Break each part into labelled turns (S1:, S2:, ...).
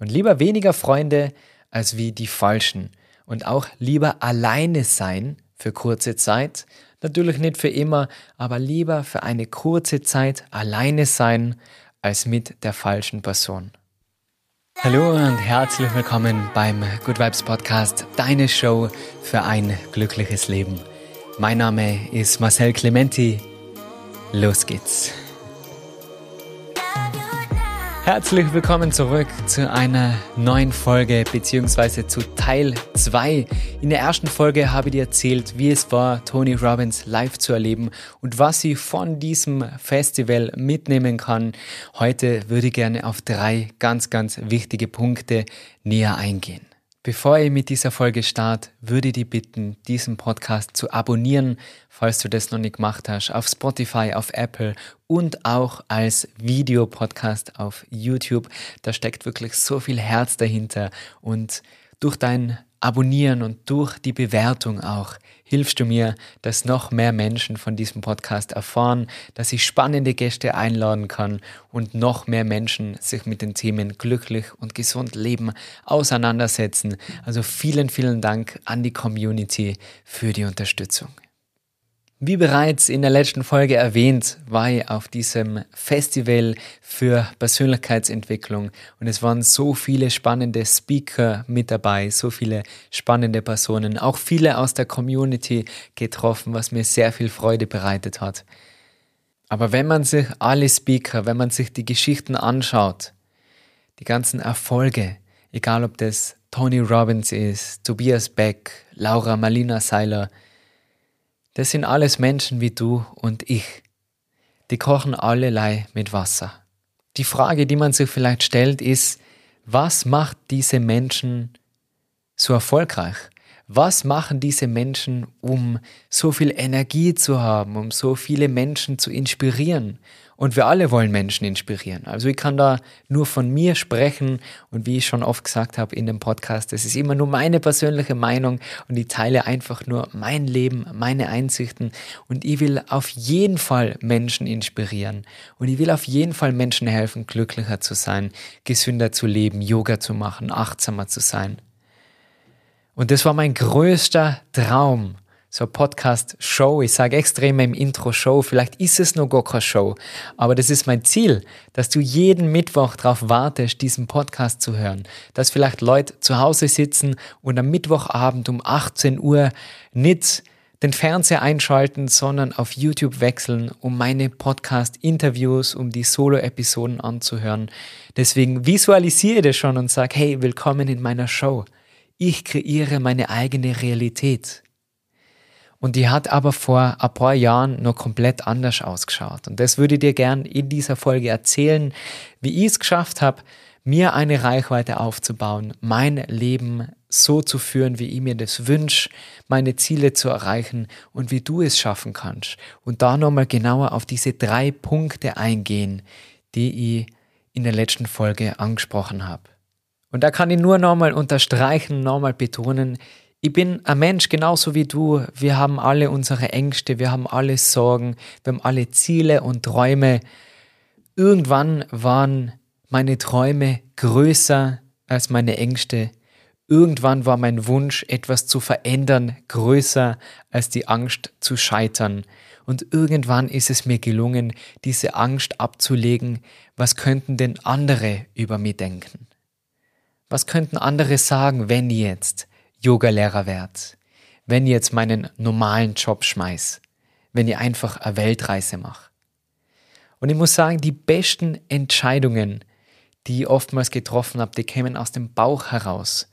S1: Und lieber weniger Freunde als wie die falschen. Und auch lieber alleine sein für kurze Zeit. Natürlich nicht für immer, aber lieber für eine kurze Zeit alleine sein als mit der falschen Person. Hallo und herzlich willkommen beim Good Vibes Podcast, deine Show für ein glückliches Leben. Mein Name ist Marcel Clementi. Los geht's. Herzlich willkommen zurück zu einer neuen Folge beziehungsweise zu Teil 2. In der ersten Folge habe ich dir erzählt, wie es war, Tony Robbins live zu erleben und was sie von diesem Festival mitnehmen kann. Heute würde ich gerne auf drei ganz, ganz wichtige Punkte näher eingehen. Bevor ich mit dieser Folge starte, würde ich dich bitten, diesen Podcast zu abonnieren, falls du das noch nicht gemacht hast, auf Spotify, auf Apple und auch als Videopodcast auf YouTube. Da steckt wirklich so viel Herz dahinter und durch dein Abonnieren und durch die Bewertung auch hilfst du mir, dass noch mehr Menschen von diesem Podcast erfahren, dass ich spannende Gäste einladen kann und noch mehr Menschen sich mit den Themen glücklich und gesund leben auseinandersetzen. Also vielen, vielen Dank an die Community für die Unterstützung. Wie bereits in der letzten Folge erwähnt, war ich auf diesem Festival für Persönlichkeitsentwicklung und es waren so viele spannende Speaker mit dabei, so viele spannende Personen, auch viele aus der Community getroffen, was mir sehr viel Freude bereitet hat. Aber wenn man sich alle Speaker, wenn man sich die Geschichten anschaut, die ganzen Erfolge, egal ob das Tony Robbins ist, Tobias Beck, Laura Malina Seiler, das sind alles Menschen wie du und ich. Die kochen allerlei mit Wasser. Die Frage, die man sich vielleicht stellt, ist, was macht diese Menschen so erfolgreich? Was machen diese Menschen, um so viel Energie zu haben, um so viele Menschen zu inspirieren? Und wir alle wollen Menschen inspirieren. Also ich kann da nur von mir sprechen. Und wie ich schon oft gesagt habe in dem Podcast, das ist immer nur meine persönliche Meinung. Und ich teile einfach nur mein Leben, meine Einsichten. Und ich will auf jeden Fall Menschen inspirieren. Und ich will auf jeden Fall Menschen helfen, glücklicher zu sein, gesünder zu leben, Yoga zu machen, achtsamer zu sein. Und das war mein größter Traum so Podcast-Show. Ich sage extrem im Intro-Show, vielleicht ist es noch gar keine Show, aber das ist mein Ziel, dass du jeden Mittwoch darauf wartest, diesen Podcast zu hören. Dass vielleicht Leute zu Hause sitzen und am Mittwochabend um 18 Uhr nicht den Fernseher einschalten, sondern auf YouTube wechseln, um meine Podcast-Interviews, um die Solo-Episoden anzuhören. Deswegen visualisiere das schon und sag, hey, willkommen in meiner Show. Ich kreiere meine eigene Realität. Und die hat aber vor ein paar Jahren noch komplett anders ausgeschaut. Und das würde ich dir gern in dieser Folge erzählen, wie ich es geschafft habe, mir eine Reichweite aufzubauen, mein Leben so zu führen, wie ich mir das wünsche, meine Ziele zu erreichen und wie du es schaffen kannst. Und da nochmal genauer auf diese drei Punkte eingehen, die ich in der letzten Folge angesprochen habe. Und da kann ich nur nochmal unterstreichen, nochmal betonen, ich bin ein Mensch genauso wie du. Wir haben alle unsere Ängste, wir haben alle Sorgen, wir haben alle Ziele und Träume. Irgendwann waren meine Träume größer als meine Ängste. Irgendwann war mein Wunsch, etwas zu verändern, größer als die Angst zu scheitern. Und irgendwann ist es mir gelungen, diese Angst abzulegen, was könnten denn andere über mich denken? Was könnten andere sagen, wenn jetzt? Yogalehrer werdet, wenn ihr jetzt meinen normalen Job schmeiß, wenn ihr einfach eine Weltreise macht. Und ich muss sagen, die besten Entscheidungen, die ich oftmals getroffen habe, die kämen aus dem Bauch heraus.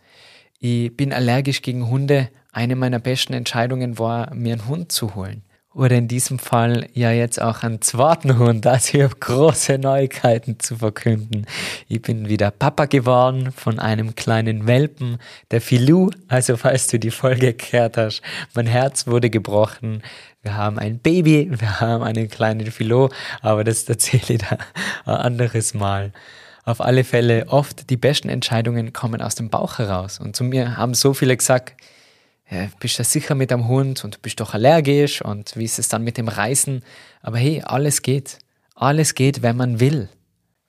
S1: Ich bin allergisch gegen Hunde. Eine meiner besten Entscheidungen war, mir einen Hund zu holen oder in diesem Fall ja jetzt auch einen zweiten Hund. Also ich habe große Neuigkeiten zu verkünden. Ich bin wieder Papa geworden von einem kleinen Welpen, der Filou. Also falls du die Folge gehört hast, mein Herz wurde gebrochen. Wir haben ein Baby, wir haben einen kleinen Filou, aber das erzähle ich da ein anderes Mal. Auf alle Fälle, oft die besten Entscheidungen kommen aus dem Bauch heraus. Und zu mir haben so viele gesagt, bist du sicher mit dem Hund und du bist doch allergisch und wie ist es dann mit dem Reisen? Aber hey, alles geht. Alles geht, wenn man will.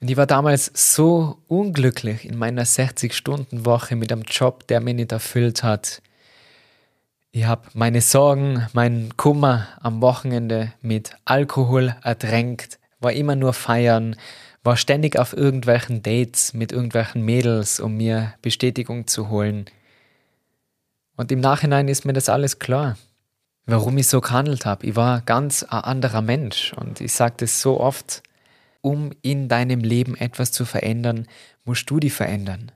S1: Und ich war damals so unglücklich in meiner 60-Stunden-Woche mit einem Job, der mich nicht erfüllt hat. Ich habe meine Sorgen, meinen Kummer am Wochenende mit Alkohol ertränkt, war immer nur feiern, war ständig auf irgendwelchen Dates mit irgendwelchen Mädels, um mir Bestätigung zu holen. Und im Nachhinein ist mir das alles klar, warum ich so gehandelt habe. Ich war ganz ein anderer Mensch und ich sage das so oft, um in deinem Leben etwas zu verändern, musst du die verändern.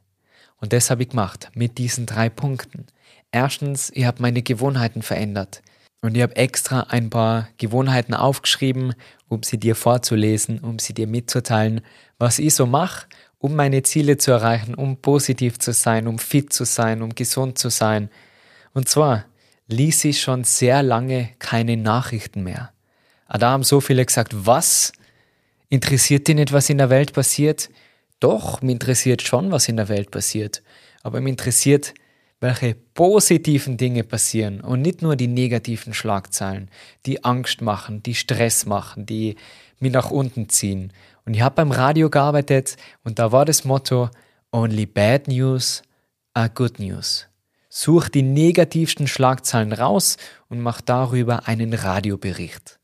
S1: Und das habe ich gemacht mit diesen drei Punkten. Erstens, ich habe meine Gewohnheiten verändert. Und ich habe extra ein paar Gewohnheiten aufgeschrieben, um sie dir vorzulesen, um sie dir mitzuteilen, was ich so mache, um meine Ziele zu erreichen, um positiv zu sein, um fit zu sein, um gesund zu sein. Und zwar ließ ich schon sehr lange keine Nachrichten mehr. Da haben so viele gesagt, was? Interessiert dich nicht, was in der Welt passiert? Doch, mir interessiert schon, was in der Welt passiert. Aber mir interessiert, welche positiven Dinge passieren und nicht nur die negativen Schlagzeilen, die Angst machen, die Stress machen, die mich nach unten ziehen. Und ich habe beim Radio gearbeitet und da war das Motto Only bad news are good news. Such die negativsten Schlagzeilen raus und mach darüber einen Radiobericht.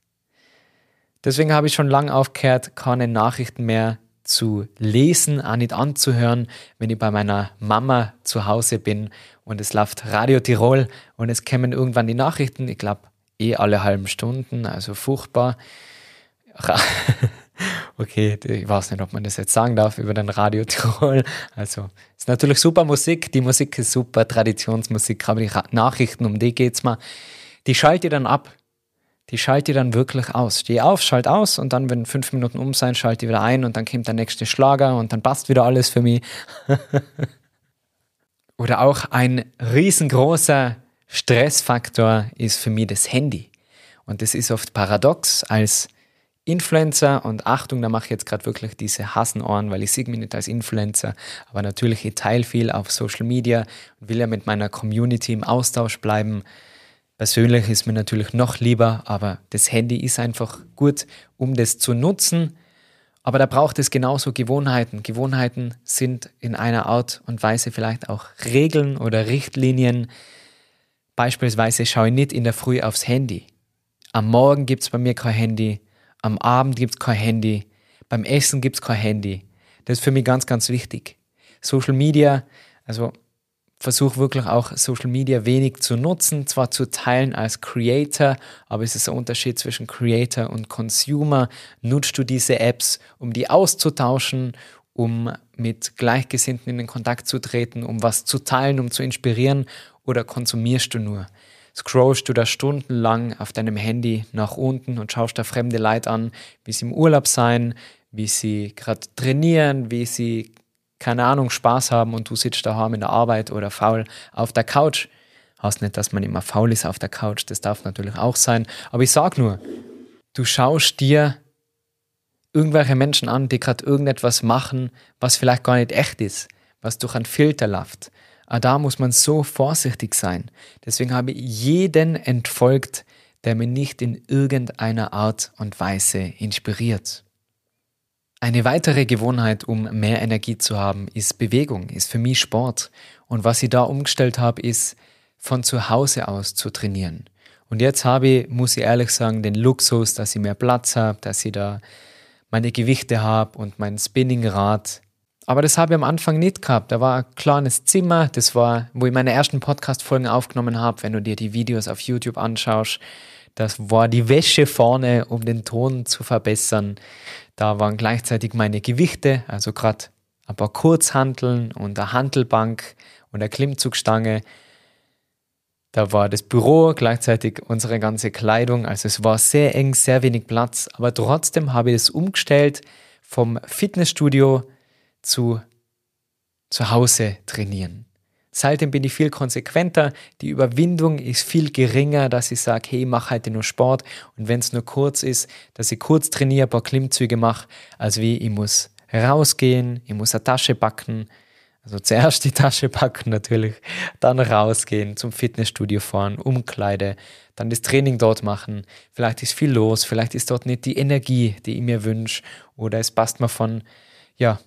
S1: Deswegen habe ich schon lange aufgehört, keine Nachrichten mehr zu lesen, auch nicht anzuhören, wenn ich bei meiner Mama zu Hause bin und es läuft Radio Tirol und es kämen irgendwann die Nachrichten, ich glaube eh alle halben Stunden, also furchtbar. Okay, ich weiß nicht, ob man das jetzt sagen darf über den Radio Tirol. Also, ist natürlich super Musik, die Musik ist super, Traditionsmusik, aber die Nachrichten, um die geht's mal, die schalte ich dann ab die schalte ich dann wirklich aus. Steh auf, schalt aus und dann, wenn fünf Minuten um sein, schalte ich wieder ein und dann kommt der nächste Schlager und dann passt wieder alles für mich. Oder auch ein riesengroßer Stressfaktor ist für mich das Handy. Und das ist oft paradox als Influencer und Achtung, da mache ich jetzt gerade wirklich diese Hassenohren, weil ich sehe mich nicht als Influencer, aber natürlich ich teile viel auf Social Media und will ja mit meiner Community im Austausch bleiben. Persönlich ist mir natürlich noch lieber, aber das Handy ist einfach gut, um das zu nutzen. Aber da braucht es genauso Gewohnheiten. Gewohnheiten sind in einer Art und Weise vielleicht auch Regeln oder Richtlinien. Beispielsweise schaue ich nicht in der Früh aufs Handy. Am Morgen gibt es bei mir kein Handy. Am Abend gibt es kein Handy. Beim Essen gibt es kein Handy. Das ist für mich ganz, ganz wichtig. Social Media, also versuche wirklich auch Social Media wenig zu nutzen, zwar zu teilen als Creator, aber es ist ein Unterschied zwischen Creator und Consumer. Nutzt du diese Apps, um die auszutauschen, um mit Gleichgesinnten in den Kontakt zu treten, um was zu teilen, um zu inspirieren, oder konsumierst du nur? Scrollst du da stundenlang auf deinem Handy nach unten und schaust da fremde Leute an, wie sie im Urlaub sein, wie sie gerade trainieren, wie sie keine Ahnung, Spaß haben und du sitzt daheim in der Arbeit oder faul auf der Couch. Heißt nicht, dass man immer faul ist auf der Couch, das darf natürlich auch sein. Aber ich sag nur, du schaust dir irgendwelche Menschen an, die gerade irgendetwas machen, was vielleicht gar nicht echt ist, was durch einen Filter läuft. Aber da muss man so vorsichtig sein. Deswegen habe ich jeden entfolgt, der mir nicht in irgendeiner Art und Weise inspiriert. Eine weitere Gewohnheit, um mehr Energie zu haben, ist Bewegung, ist für mich Sport. Und was ich da umgestellt habe, ist von zu Hause aus zu trainieren. Und jetzt habe ich, muss ich ehrlich sagen, den Luxus, dass ich mehr Platz habe, dass ich da meine Gewichte habe und mein Spinningrad. Aber das habe ich am Anfang nicht gehabt. Da war ein kleines Zimmer, das war, wo ich meine ersten Podcast-Folgen aufgenommen habe, wenn du dir die Videos auf YouTube anschaust. Das war die Wäsche vorne, um den Ton zu verbessern. Da waren gleichzeitig meine Gewichte, also gerade ein paar Kurzhanteln und eine Handelbank und eine Klimmzugstange. Da war das Büro, gleichzeitig unsere ganze Kleidung. Also es war sehr eng, sehr wenig Platz. Aber trotzdem habe ich es umgestellt vom Fitnessstudio zu zu Hause trainieren. Seitdem bin ich viel konsequenter, die Überwindung ist viel geringer, dass ich sage, hey, mach heute nur Sport und wenn es nur kurz ist, dass ich kurz trainiere, ein paar Klimmzüge mache, als wie ich muss rausgehen, ich muss eine Tasche packen, also zuerst die Tasche packen natürlich, dann rausgehen, zum Fitnessstudio fahren, Umkleide, dann das Training dort machen. Vielleicht ist viel los, vielleicht ist dort nicht die Energie, die ich mir wünsche, oder es passt mir von ja,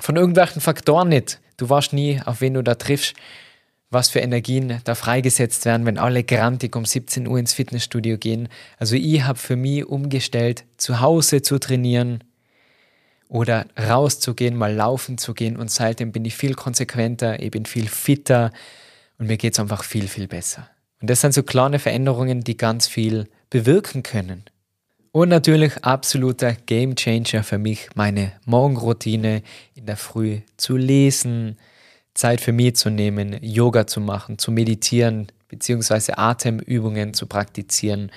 S1: von irgendwelchen Faktoren nicht. Du weißt nie, auf wen du da triffst, was für Energien da freigesetzt werden, wenn alle grantig um 17 Uhr ins Fitnessstudio gehen. Also ich habe für mich umgestellt, zu Hause zu trainieren oder rauszugehen, mal laufen zu gehen und seitdem bin ich viel konsequenter, ich bin viel fitter und mir geht es einfach viel, viel besser. Und das sind so kleine Veränderungen, die ganz viel bewirken können. Und natürlich absoluter Game Changer für mich, meine Morgenroutine in der Früh zu lesen, Zeit für mich zu nehmen, Yoga zu machen, zu meditieren, beziehungsweise Atemübungen zu praktizieren.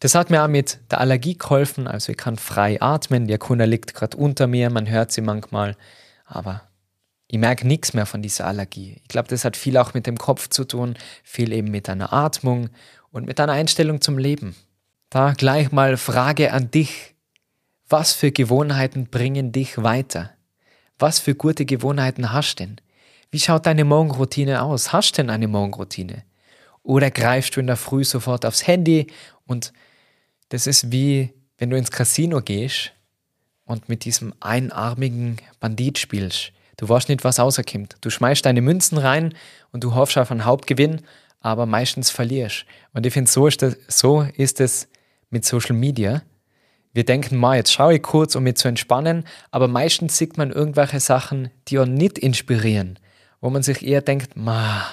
S1: Das hat mir auch mit der Allergie geholfen, also ich kann frei atmen, die Akuna liegt gerade unter mir, man hört sie manchmal, aber ich merke nichts mehr von dieser Allergie. Ich glaube, das hat viel auch mit dem Kopf zu tun, viel eben mit deiner Atmung und mit deiner Einstellung zum Leben. Da gleich mal Frage an dich. Was für Gewohnheiten bringen dich weiter? Was für gute Gewohnheiten hast du denn? Wie schaut deine Morgenroutine aus? Hast du denn eine Morgenroutine? Oder greifst du in der Früh sofort aufs Handy und das ist wie wenn du ins Casino gehst und mit diesem einarmigen Bandit spielst. Du weißt nicht, was rauskommt. Du schmeißt deine Münzen rein und du hoffst auf einen Hauptgewinn, aber meistens verlierst. Und ich finde, so ist, das, so ist es mit Social Media. Wir denken mal, jetzt schaue ich kurz, um mich zu entspannen, aber meistens sieht man irgendwelche Sachen, die auch nicht inspirieren, wo man sich eher denkt, ma,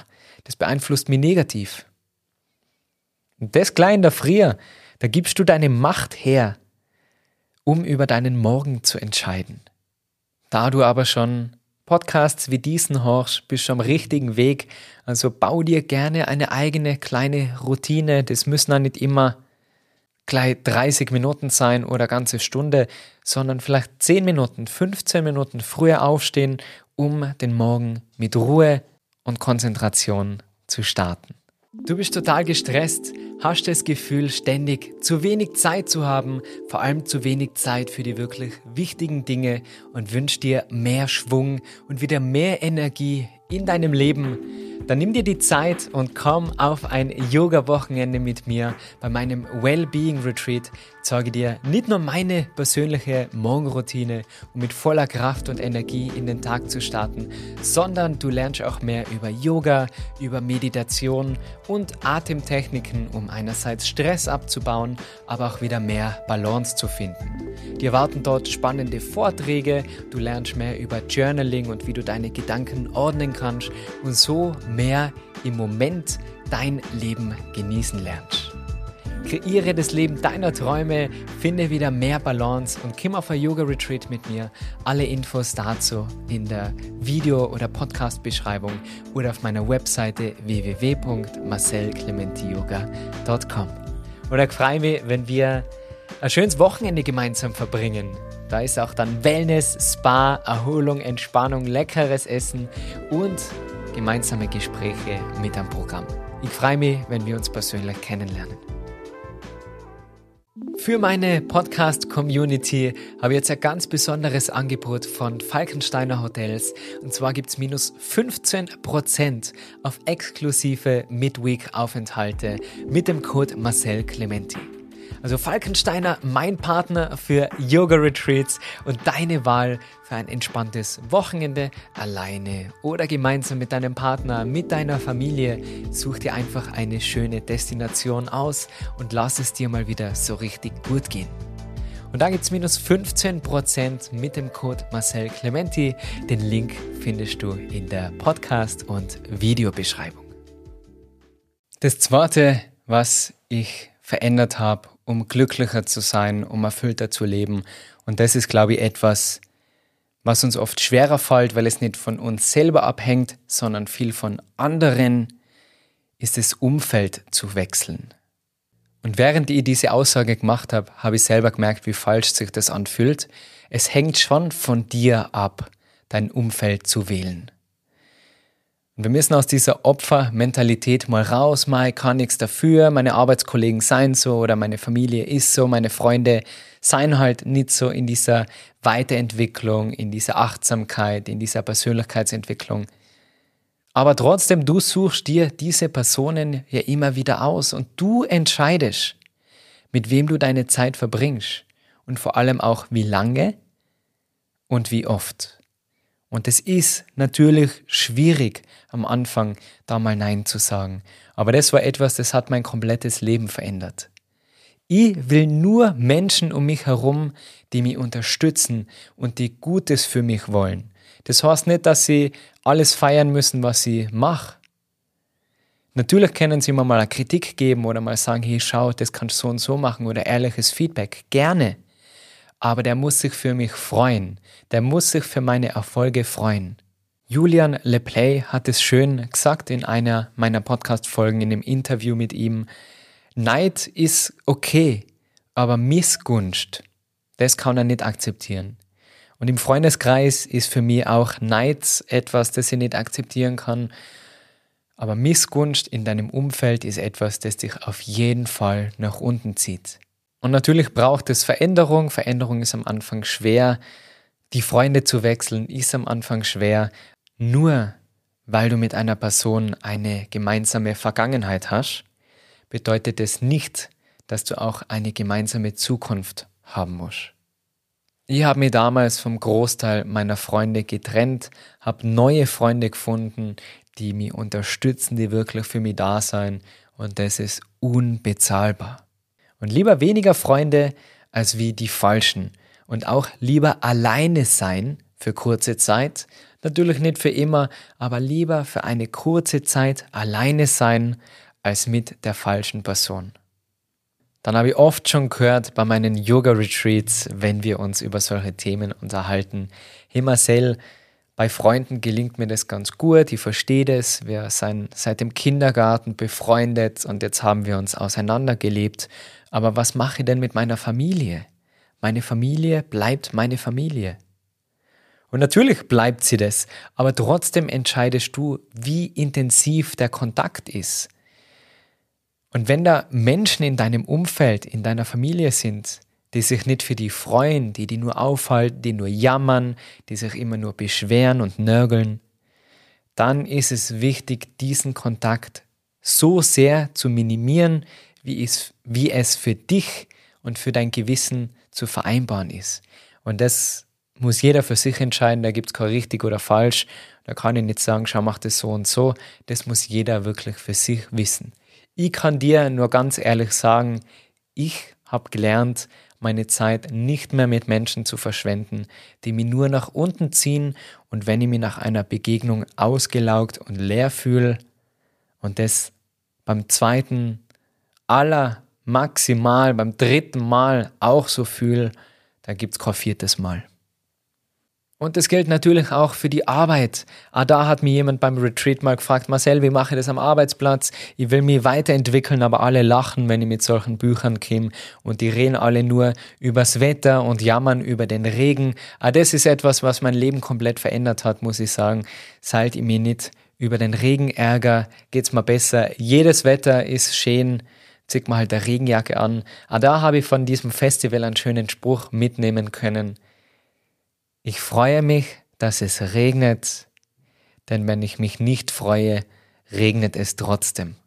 S1: das beeinflusst mich negativ. Und das klein der Frier, da gibst du deine Macht her, um über deinen Morgen zu entscheiden. Da du aber schon Podcasts wie diesen hörst, bist du am richtigen Weg. Also bau dir gerne eine eigene kleine Routine. Das müssen auch nicht immer gleich 30 Minuten sein oder ganze Stunde, sondern vielleicht 10 Minuten, 15 Minuten früher aufstehen, um den Morgen mit Ruhe und Konzentration zu starten. Du bist total gestresst, hast das Gefühl, ständig zu wenig Zeit zu haben, vor allem zu wenig Zeit für die wirklich wichtigen Dinge und wünschst dir mehr Schwung und wieder mehr Energie in deinem Leben dann nimm dir die Zeit und komm auf ein Yoga-Wochenende mit mir bei meinem Wellbeing Retreat. Ich zeige dir nicht nur meine persönliche Morgenroutine, um mit voller Kraft und Energie in den Tag zu starten, sondern du lernst auch mehr über Yoga, über Meditation und Atemtechniken, um einerseits Stress abzubauen, aber auch wieder mehr Balance zu finden. Dir warten dort spannende Vorträge, du lernst mehr über Journaling und wie du deine Gedanken ordnen kannst und so mehr im Moment dein Leben genießen lernst. Kreiere das Leben deiner Träume, finde wieder mehr Balance und komm auf ein Yoga-Retreat mit mir. Alle Infos dazu in der Video- oder Podcast-Beschreibung oder auf meiner Webseite www.marcelclementiyoga.com. Oder freue mich, wenn wir ein schönes Wochenende gemeinsam verbringen. Da ist auch dann Wellness, Spa, Erholung, Entspannung, leckeres Essen und gemeinsame Gespräche mit am Programm. Ich freue mich, wenn wir uns persönlich kennenlernen. Für meine Podcast-Community habe ich jetzt ein ganz besonderes Angebot von Falkensteiner Hotels. Und zwar gibt es minus 15% auf exklusive Midweek-Aufenthalte mit dem Code Marcel Clementi. Also Falkensteiner, mein Partner für Yoga-Retreats und deine Wahl für ein entspanntes Wochenende alleine oder gemeinsam mit deinem Partner, mit deiner Familie. Such dir einfach eine schöne Destination aus und lass es dir mal wieder so richtig gut gehen. Und da gibt es minus 15% mit dem Code Marcel Clementi. Den Link findest du in der Podcast- und Videobeschreibung. Das zweite, was ich verändert habe um glücklicher zu sein, um erfüllter zu leben. Und das ist, glaube ich, etwas, was uns oft schwerer fällt, weil es nicht von uns selber abhängt, sondern viel von anderen, ist das Umfeld zu wechseln. Und während ich diese Aussage gemacht habe, habe ich selber gemerkt, wie falsch sich das anfühlt. Es hängt schon von dir ab, dein Umfeld zu wählen. Und wir müssen aus dieser Opfermentalität mal raus, mal kann nichts dafür, meine Arbeitskollegen seien so oder meine Familie ist so, meine Freunde seien halt nicht so in dieser Weiterentwicklung, in dieser Achtsamkeit, in dieser Persönlichkeitsentwicklung. Aber trotzdem, du suchst dir diese Personen ja immer wieder aus und du entscheidest, mit wem du deine Zeit verbringst und vor allem auch wie lange und wie oft. Und es ist natürlich schwierig am Anfang da mal Nein zu sagen. Aber das war etwas, das hat mein komplettes Leben verändert. Ich will nur Menschen um mich herum, die mich unterstützen und die Gutes für mich wollen. Das heißt nicht, dass sie alles feiern müssen, was ich mache. Natürlich können sie mir mal eine Kritik geben oder mal sagen, hey, schau, das kannst du so und so machen oder ehrliches Feedback. Gerne aber der muss sich für mich freuen. Der muss sich für meine Erfolge freuen. Julian LePlay hat es schön gesagt in einer meiner Podcast-Folgen in dem Interview mit ihm. Neid ist okay, aber Missgunst, das kann er nicht akzeptieren. Und im Freundeskreis ist für mich auch Neid etwas, das ich nicht akzeptieren kann. Aber Missgunst in deinem Umfeld ist etwas, das dich auf jeden Fall nach unten zieht. Und natürlich braucht es Veränderung. Veränderung ist am Anfang schwer. Die Freunde zu wechseln ist am Anfang schwer. Nur weil du mit einer Person eine gemeinsame Vergangenheit hast, bedeutet es nicht, dass du auch eine gemeinsame Zukunft haben musst. Ich habe mich damals vom Großteil meiner Freunde getrennt, habe neue Freunde gefunden, die mich unterstützen, die wirklich für mich da sein und das ist unbezahlbar. Und lieber weniger Freunde als wie die falschen. Und auch lieber alleine sein für kurze Zeit. Natürlich nicht für immer, aber lieber für eine kurze Zeit alleine sein als mit der falschen Person. Dann habe ich oft schon gehört bei meinen Yoga-Retreats, wenn wir uns über solche Themen unterhalten. Hey Marcel, bei Freunden gelingt mir das ganz gut, ich verstehe das, wir sind seit dem Kindergarten befreundet und jetzt haben wir uns auseinandergelebt. Aber was mache ich denn mit meiner Familie? Meine Familie bleibt meine Familie. Und natürlich bleibt sie das, aber trotzdem entscheidest du, wie intensiv der Kontakt ist. Und wenn da Menschen in deinem Umfeld, in deiner Familie sind, die sich nicht für die freuen, die die nur aufhalten, die nur jammern, die sich immer nur beschweren und nörgeln, dann ist es wichtig, diesen Kontakt so sehr zu minimieren, wie es, wie es für dich und für dein Gewissen zu vereinbaren ist. Und das muss jeder für sich entscheiden, da gibt es kein richtig oder falsch. Da kann ich nicht sagen, schau, mach das so und so. Das muss jeder wirklich für sich wissen. Ich kann dir nur ganz ehrlich sagen, ich habe gelernt, meine Zeit nicht mehr mit Menschen zu verschwenden, die mich nur nach unten ziehen und wenn ich mich nach einer Begegnung ausgelaugt und leer fühle und das beim zweiten aller maximal, beim dritten Mal auch so fühle, dann gibt es kein viertes Mal. Und das gilt natürlich auch für die Arbeit. Ah, da hat mir jemand beim Retreat mal gefragt, Marcel, wie mache ich das am Arbeitsplatz? Ich will mich weiterentwickeln, aber alle lachen, wenn ich mit solchen Büchern komme und die reden alle nur übers Wetter und jammern über den Regen. Ah, das ist etwas, was mein Leben komplett verändert hat, muss ich sagen. Seit ich mich nicht über den Regen ärger, geht's mir besser. Jedes Wetter ist schön. Zieh mal halt der Regenjacke an. Ah, da habe ich von diesem Festival einen schönen Spruch mitnehmen können ich freue mich, dass es regnet, denn wenn ich mich nicht freue, regnet es trotzdem.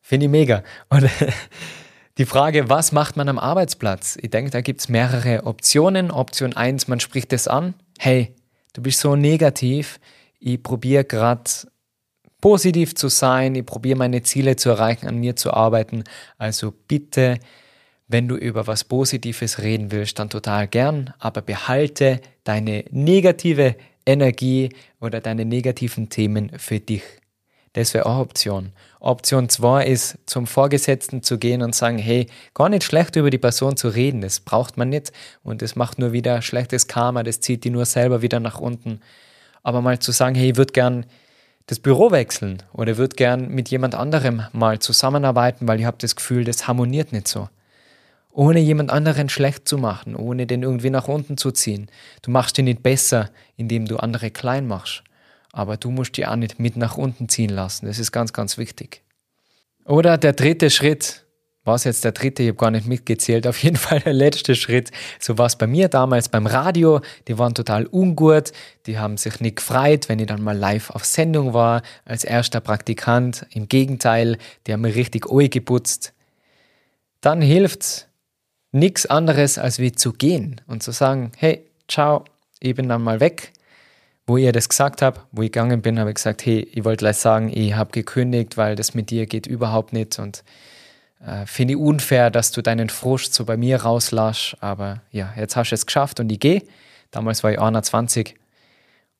S1: Finde ich mega. Und die Frage, was macht man am Arbeitsplatz? Ich denke, da gibt es mehrere Optionen. Option 1, man spricht es an. Hey, du bist so negativ. Ich probiere gerade positiv zu sein. Ich probiere meine Ziele zu erreichen, an mir zu arbeiten. Also bitte wenn du über was Positives reden willst, dann total gern, aber behalte deine negative Energie oder deine negativen Themen für dich. Das wäre auch Option. Option 2 ist, zum Vorgesetzten zu gehen und sagen, hey, gar nicht schlecht über die Person zu reden, das braucht man nicht und das macht nur wieder schlechtes Karma, das zieht die nur selber wieder nach unten. Aber mal zu sagen, hey, ich würde gern das Büro wechseln oder würde gern mit jemand anderem mal zusammenarbeiten, weil ich habe das Gefühl, das harmoniert nicht so ohne jemand anderen schlecht zu machen, ohne den irgendwie nach unten zu ziehen. Du machst ihn nicht besser, indem du andere klein machst, aber du musst die auch nicht mit nach unten ziehen lassen. Das ist ganz, ganz wichtig. Oder der dritte Schritt, was jetzt der dritte, ich habe gar nicht mitgezählt, auf jeden Fall der letzte Schritt. So war es bei mir damals beim Radio, die waren total ungut, die haben sich nicht gefreut, wenn ich dann mal live auf Sendung war, als erster Praktikant. Im Gegenteil, die haben mir richtig Ohr geputzt. Dann hilft's, nichts anderes als wie zu gehen und zu sagen, hey, ciao, ich bin dann mal weg. Wo ihr das gesagt habt, wo ich gegangen bin, habe ich gesagt, hey, ich wollte gleich sagen, ich habe gekündigt, weil das mit dir geht überhaupt nicht und äh, finde ich unfair, dass du deinen Frust so bei mir rauslasch. Aber ja, jetzt hast du es geschafft und ich gehe. Damals war ich 21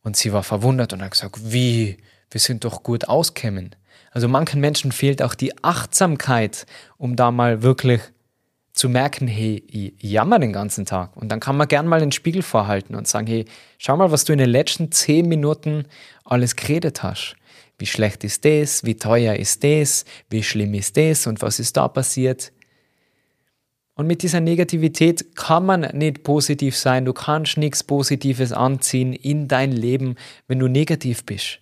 S1: und sie war verwundert und hat gesagt, wie, wir sind doch gut auskämen. Also manchen Menschen fehlt auch die Achtsamkeit, um da mal wirklich zu merken, hey, ich jammer den ganzen Tag. Und dann kann man gern mal den Spiegel vorhalten und sagen, hey, schau mal, was du in den letzten zehn Minuten alles geredet hast. Wie schlecht ist das? Wie teuer ist das? Wie schlimm ist das? Und was ist da passiert? Und mit dieser Negativität kann man nicht positiv sein. Du kannst nichts Positives anziehen in dein Leben, wenn du negativ bist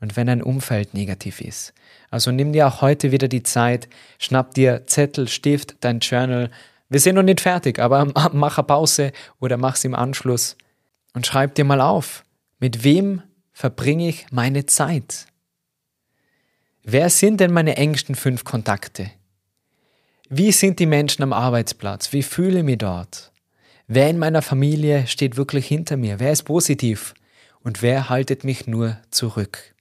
S1: und wenn dein Umfeld negativ ist. Also nimm dir auch heute wieder die Zeit, schnapp dir Zettel, Stift, dein Journal. Wir sind noch nicht fertig, aber mach eine Pause oder mach's im Anschluss und schreib dir mal auf, mit wem verbringe ich meine Zeit? Wer sind denn meine engsten fünf Kontakte? Wie sind die Menschen am Arbeitsplatz? Wie fühle ich mich dort? Wer in meiner Familie steht wirklich hinter mir? Wer ist positiv? Und wer haltet mich nur zurück?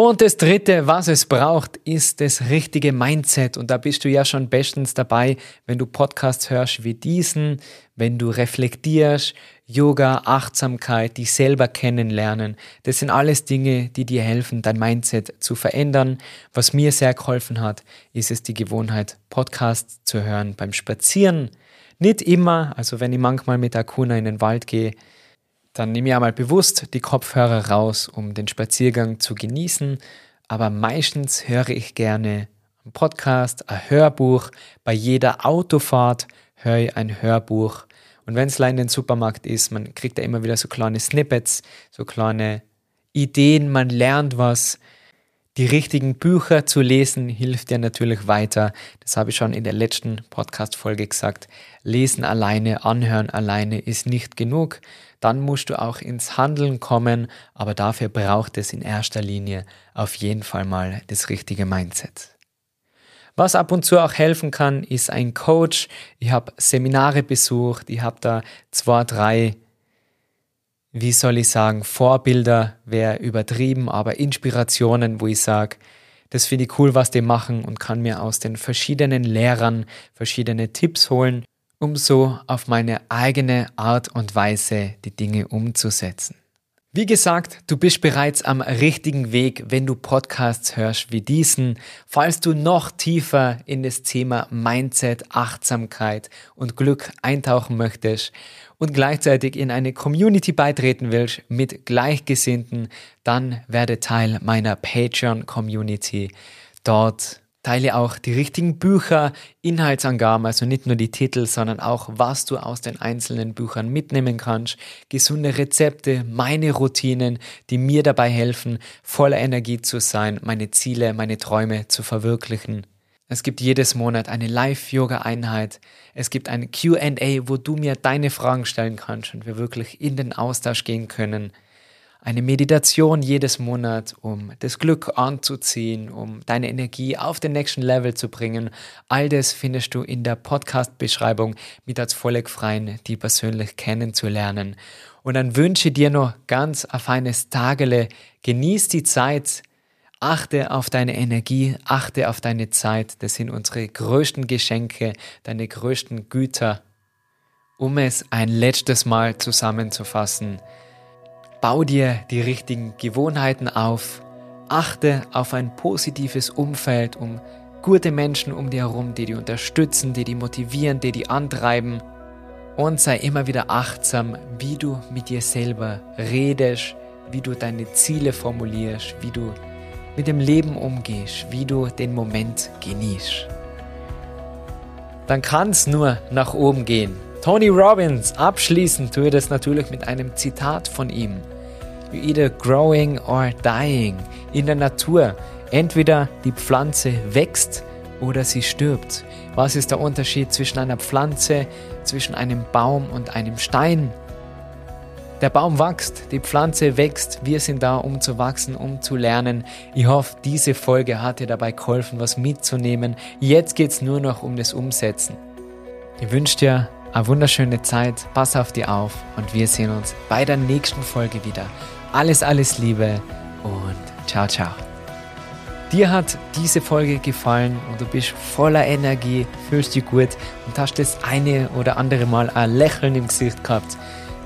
S1: Und das Dritte, was es braucht, ist das richtige Mindset. Und da bist du ja schon bestens dabei, wenn du Podcasts hörst wie diesen, wenn du reflektierst, Yoga, Achtsamkeit, dich selber kennenlernen. Das sind alles Dinge, die dir helfen, dein Mindset zu verändern. Was mir sehr geholfen hat, ist es die Gewohnheit, Podcasts zu hören beim Spazieren. Nicht immer, also wenn ich manchmal mit Akuna in den Wald gehe, dann nehme ich einmal bewusst die Kopfhörer raus, um den Spaziergang zu genießen. Aber meistens höre ich gerne einen Podcast, ein Hörbuch. Bei jeder Autofahrt höre ich ein Hörbuch. Und wenn es in den Supermarkt ist, man kriegt da immer wieder so kleine Snippets, so kleine Ideen, man lernt was. Die richtigen Bücher zu lesen hilft dir natürlich weiter. Das habe ich schon in der letzten Podcast-Folge gesagt. Lesen alleine, anhören alleine ist nicht genug dann musst du auch ins Handeln kommen, aber dafür braucht es in erster Linie auf jeden Fall mal das richtige Mindset. Was ab und zu auch helfen kann, ist ein Coach. Ich habe Seminare besucht, ich habe da zwei, drei, wie soll ich sagen, Vorbilder, wäre übertrieben, aber Inspirationen, wo ich sage, das finde ich cool, was die machen und kann mir aus den verschiedenen Lehrern verschiedene Tipps holen um so auf meine eigene Art und Weise die Dinge umzusetzen. Wie gesagt, du bist bereits am richtigen Weg, wenn du Podcasts hörst wie diesen. Falls du noch tiefer in das Thema Mindset, Achtsamkeit und Glück eintauchen möchtest und gleichzeitig in eine Community beitreten willst mit Gleichgesinnten, dann werde Teil meiner Patreon Community. Dort Teile auch die richtigen Bücher, Inhaltsangaben, also nicht nur die Titel, sondern auch, was du aus den einzelnen Büchern mitnehmen kannst, gesunde Rezepte, meine Routinen, die mir dabei helfen, voller Energie zu sein, meine Ziele, meine Träume zu verwirklichen. Es gibt jedes Monat eine Live-Yoga-Einheit. Es gibt ein QA, wo du mir deine Fragen stellen kannst und wir wirklich in den Austausch gehen können eine Meditation jedes Monat, um das Glück anzuziehen, um deine Energie auf den nächsten Level zu bringen. All das findest du in der Podcast-Beschreibung mit als Freien, die persönlich kennenzulernen. Und dann wünsche dir noch ganz ein feines Tagele. Genieß die Zeit. Achte auf deine Energie, achte auf deine Zeit. Das sind unsere größten Geschenke, deine größten Güter. Um es ein letztes Mal zusammenzufassen. Bau dir die richtigen Gewohnheiten auf. Achte auf ein positives Umfeld, um gute Menschen um dir herum, die dich unterstützen, die dich motivieren, die dich antreiben. Und sei immer wieder achtsam, wie du mit dir selber redest, wie du deine Ziele formulierst, wie du mit dem Leben umgehst, wie du den Moment genießt. Dann kann es nur nach oben gehen. Tony Robbins, abschließend tue das natürlich mit einem Zitat von ihm. Either growing or dying. In der Natur. Entweder die Pflanze wächst oder sie stirbt. Was ist der Unterschied zwischen einer Pflanze, zwischen einem Baum und einem Stein? Der Baum wächst, die Pflanze wächst, wir sind da, um zu wachsen, um zu lernen. Ich hoffe, diese Folge hat dir dabei geholfen, was mitzunehmen. Jetzt geht es nur noch um das Umsetzen. Ich wünsche dir eine wunderschöne Zeit, pass auf dich auf und wir sehen uns bei der nächsten Folge wieder. Alles, alles Liebe und ciao, ciao. Dir hat diese Folge gefallen und du bist voller Energie, fühlst dich gut und hast das eine oder andere Mal ein Lächeln im Gesicht gehabt,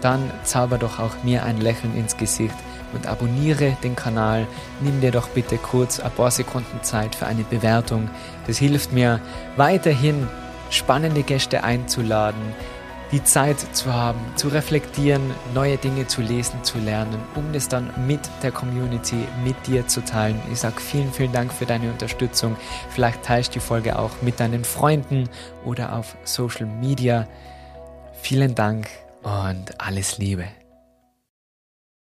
S1: dann zauber doch auch mir ein Lächeln ins Gesicht und abonniere den Kanal. Nimm dir doch bitte kurz ein paar Sekunden Zeit für eine Bewertung. Das hilft mir weiterhin spannende Gäste einzuladen, die Zeit zu haben, zu reflektieren, neue Dinge zu lesen, zu lernen, um das dann mit der Community, mit dir zu teilen. Ich sage vielen, vielen Dank für deine Unterstützung. Vielleicht teilst du die Folge auch mit deinen Freunden oder auf Social Media. Vielen Dank und alles Liebe.